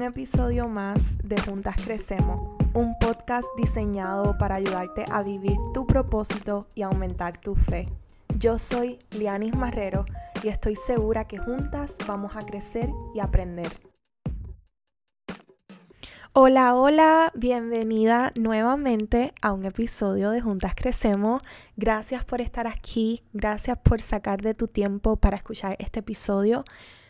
un episodio más de Juntas Crecemos, un podcast diseñado para ayudarte a vivir tu propósito y aumentar tu fe. Yo soy Lianis Marrero y estoy segura que juntas vamos a crecer y aprender. Hola, hola, bienvenida nuevamente a un episodio de Juntas Crecemos. Gracias por estar aquí, gracias por sacar de tu tiempo para escuchar este episodio.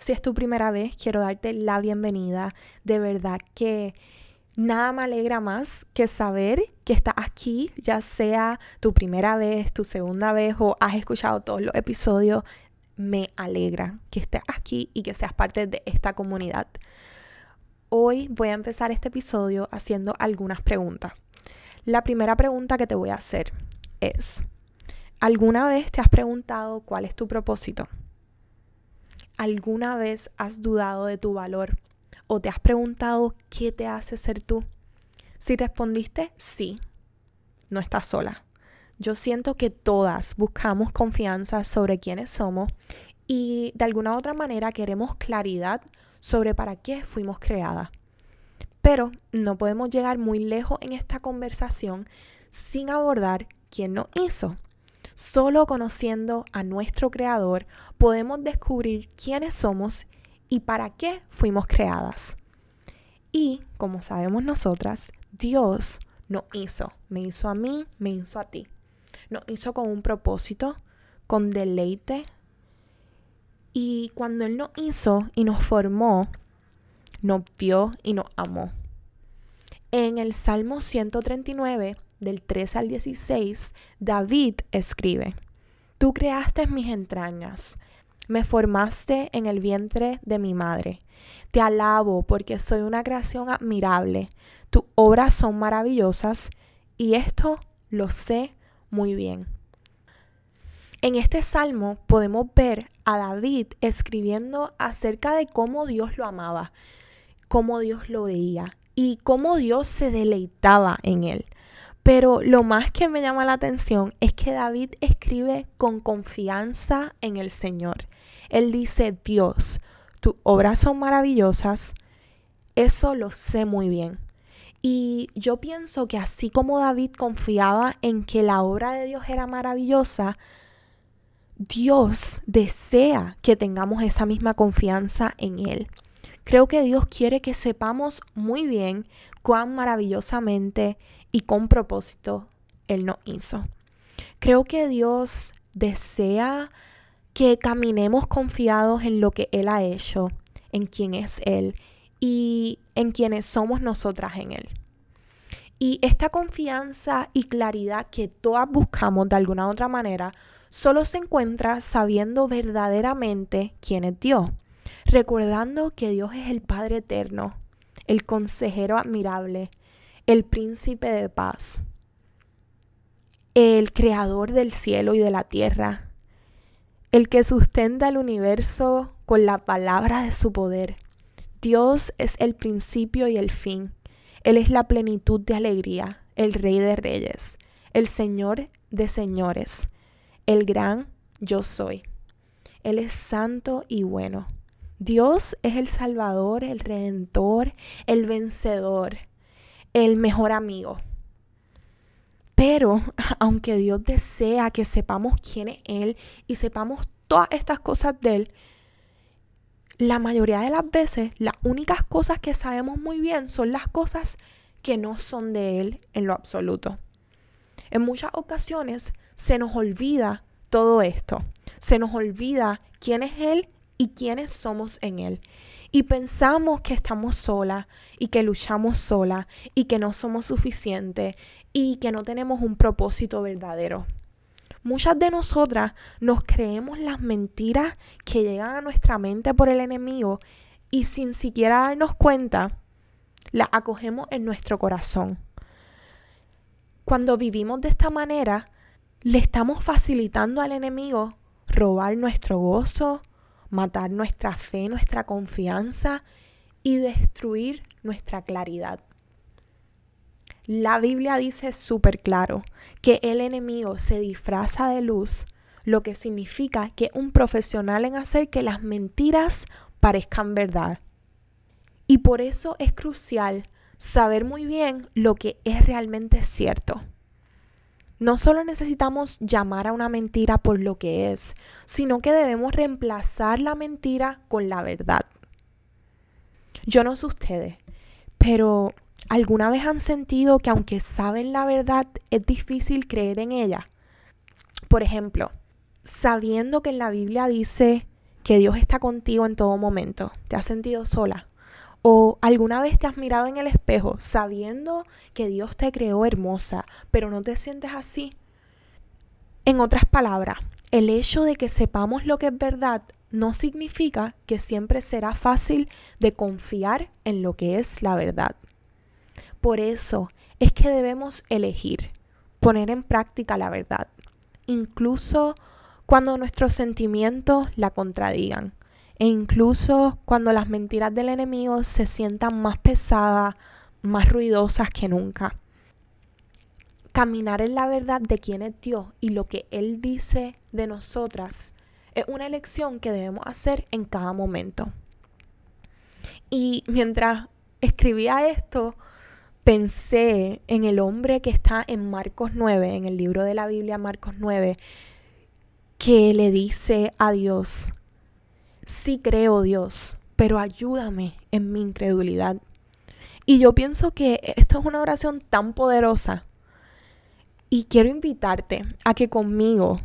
Si es tu primera vez, quiero darte la bienvenida. De verdad que nada me alegra más que saber que estás aquí, ya sea tu primera vez, tu segunda vez o has escuchado todos los episodios. Me alegra que estés aquí y que seas parte de esta comunidad. Hoy voy a empezar este episodio haciendo algunas preguntas. La primera pregunta que te voy a hacer es, ¿alguna vez te has preguntado cuál es tu propósito? ¿Alguna vez has dudado de tu valor o te has preguntado qué te hace ser tú? Si respondiste sí, no estás sola. Yo siento que todas buscamos confianza sobre quiénes somos y de alguna otra manera queremos claridad sobre para qué fuimos creadas. Pero no podemos llegar muy lejos en esta conversación sin abordar quién nos hizo. Solo conociendo a nuestro Creador podemos descubrir quiénes somos y para qué fuimos creadas. Y, como sabemos nosotras, Dios nos hizo, me hizo a mí, me hizo a ti. Nos hizo con un propósito, con deleite. Y cuando Él nos hizo y nos formó, nos vio y nos amó. En el Salmo 139 del 13 al 16, David escribe, Tú creaste mis entrañas, me formaste en el vientre de mi madre. Te alabo porque soy una creación admirable. Tus obras son maravillosas y esto lo sé muy bien. En este salmo podemos ver a David escribiendo acerca de cómo Dios lo amaba, cómo Dios lo veía y cómo Dios se deleitaba en él. Pero lo más que me llama la atención es que David escribe con confianza en el Señor. Él dice, Dios, tus obras son maravillosas, eso lo sé muy bien. Y yo pienso que así como David confiaba en que la obra de Dios era maravillosa, Dios desea que tengamos esa misma confianza en Él. Creo que Dios quiere que sepamos muy bien cuán maravillosamente y con propósito Él nos hizo. Creo que Dios desea que caminemos confiados en lo que Él ha hecho, en quién es Él y en quienes somos nosotras en Él. Y esta confianza y claridad que todas buscamos de alguna otra manera, solo se encuentra sabiendo verdaderamente quién es Dios recordando que Dios es el Padre eterno, el consejero admirable, el príncipe de paz, el creador del cielo y de la tierra, el que sustenta el universo con la palabra de su poder. Dios es el principio y el fin. Él es la plenitud de alegría, el rey de reyes, el señor de señores, el gran yo soy. Él es santo y bueno. Dios es el Salvador, el Redentor, el vencedor, el mejor amigo. Pero aunque Dios desea que sepamos quién es Él y sepamos todas estas cosas de Él, la mayoría de las veces las únicas cosas que sabemos muy bien son las cosas que no son de Él en lo absoluto. En muchas ocasiones se nos olvida todo esto. Se nos olvida quién es Él y quiénes somos en Él. Y pensamos que estamos solas y que luchamos sola y que no somos suficientes y que no tenemos un propósito verdadero. Muchas de nosotras nos creemos las mentiras que llegan a nuestra mente por el enemigo y sin siquiera darnos cuenta, las acogemos en nuestro corazón. Cuando vivimos de esta manera, le estamos facilitando al enemigo robar nuestro gozo, matar nuestra fe, nuestra confianza y destruir nuestra claridad. La Biblia dice súper claro que el enemigo se disfraza de luz, lo que significa que un profesional en hacer que las mentiras parezcan verdad. Y por eso es crucial saber muy bien lo que es realmente cierto. No solo necesitamos llamar a una mentira por lo que es, sino que debemos reemplazar la mentira con la verdad. Yo no sé ustedes, pero ¿alguna vez han sentido que aunque saben la verdad es difícil creer en ella? Por ejemplo, sabiendo que en la Biblia dice que Dios está contigo en todo momento, ¿te has sentido sola? ¿O alguna vez te has mirado en el espejo sabiendo que Dios te creó hermosa, pero no te sientes así? En otras palabras, el hecho de que sepamos lo que es verdad no significa que siempre será fácil de confiar en lo que es la verdad. Por eso es que debemos elegir, poner en práctica la verdad, incluso cuando nuestros sentimientos la contradigan e incluso cuando las mentiras del enemigo se sientan más pesadas, más ruidosas que nunca. Caminar en la verdad de quién es Dios y lo que Él dice de nosotras es una elección que debemos hacer en cada momento. Y mientras escribía esto, pensé en el hombre que está en Marcos 9, en el libro de la Biblia Marcos 9, que le dice a Dios, sí creo Dios, pero ayúdame en mi incredulidad. Y yo pienso que esto es una oración tan poderosa. Y quiero invitarte a que conmigo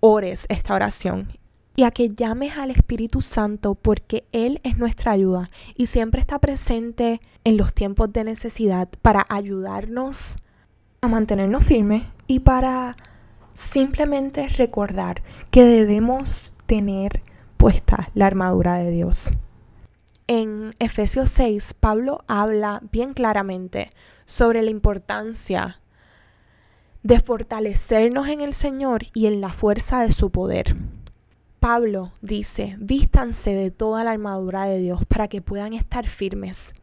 ores esta oración y a que llames al Espíritu Santo porque Él es nuestra ayuda y siempre está presente en los tiempos de necesidad para ayudarnos a mantenernos firmes y para simplemente recordar que debemos tener puesta la armadura de Dios. En Efesios 6, Pablo habla bien claramente sobre la importancia de fortalecernos en el Señor y en la fuerza de su poder. Pablo dice, vístanse de toda la armadura de Dios para que puedan estar firmes.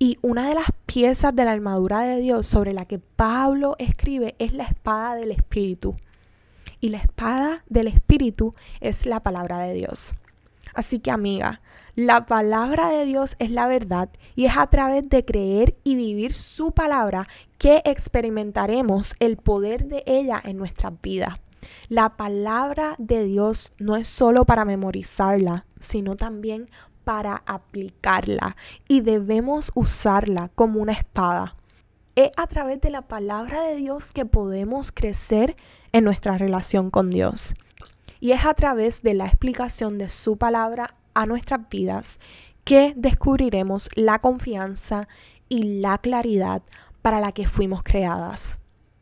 Y una de las piezas de la armadura de Dios sobre la que Pablo escribe es la espada del Espíritu y la espada del Espíritu es la palabra de Dios. Así que amiga, la palabra de Dios es la verdad y es a través de creer y vivir su palabra que experimentaremos el poder de ella en nuestras vidas. La palabra de Dios no es solo para memorizarla, sino también para aplicarla y debemos usarla como una espada. Es a través de la palabra de Dios que podemos crecer en nuestra relación con Dios. Y es a través de la explicación de su palabra a nuestras vidas que descubriremos la confianza y la claridad para la que fuimos creadas.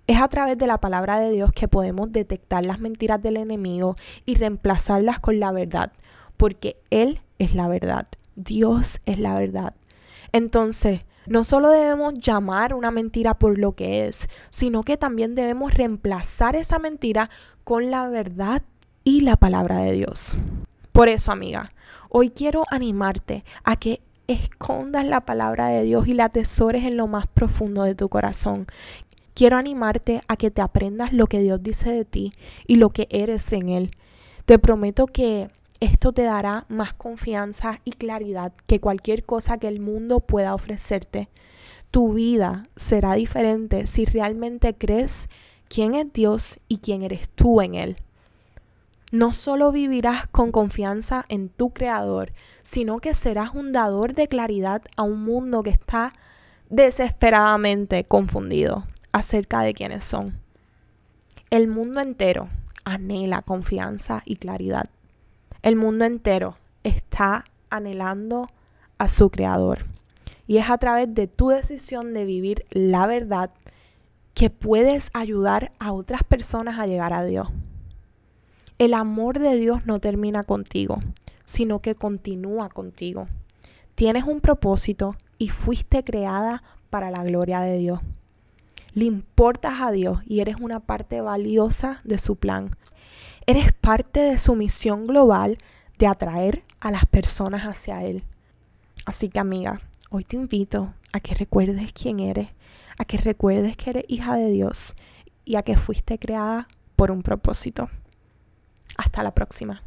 Es a través de la palabra de Dios que podemos detectar las mentiras del enemigo y reemplazarlas con la verdad, porque Él es la verdad, Dios es la verdad. Entonces, no solo debemos llamar una mentira por lo que es, sino que también debemos reemplazar esa mentira con la verdad y la palabra de Dios. Por eso, amiga, hoy quiero animarte a que escondas la palabra de Dios y la atesores en lo más profundo de tu corazón. Quiero animarte a que te aprendas lo que Dios dice de ti y lo que eres en Él. Te prometo que esto te dará más confianza y claridad que cualquier cosa que el mundo pueda ofrecerte. Tu vida será diferente si realmente crees quién es Dios y quién eres tú en Él. No solo vivirás con confianza en tu Creador, sino que serás un dador de claridad a un mundo que está desesperadamente confundido acerca de quiénes son. El mundo entero anhela confianza y claridad. El mundo entero está anhelando a su creador. Y es a través de tu decisión de vivir la verdad que puedes ayudar a otras personas a llegar a Dios. El amor de Dios no termina contigo, sino que continúa contigo. Tienes un propósito y fuiste creada para la gloria de Dios. Le importas a Dios y eres una parte valiosa de su plan. Eres parte de su misión global de atraer a las personas hacia Él. Así que amiga, hoy te invito a que recuerdes quién eres, a que recuerdes que eres hija de Dios y a que fuiste creada por un propósito. Hasta la próxima.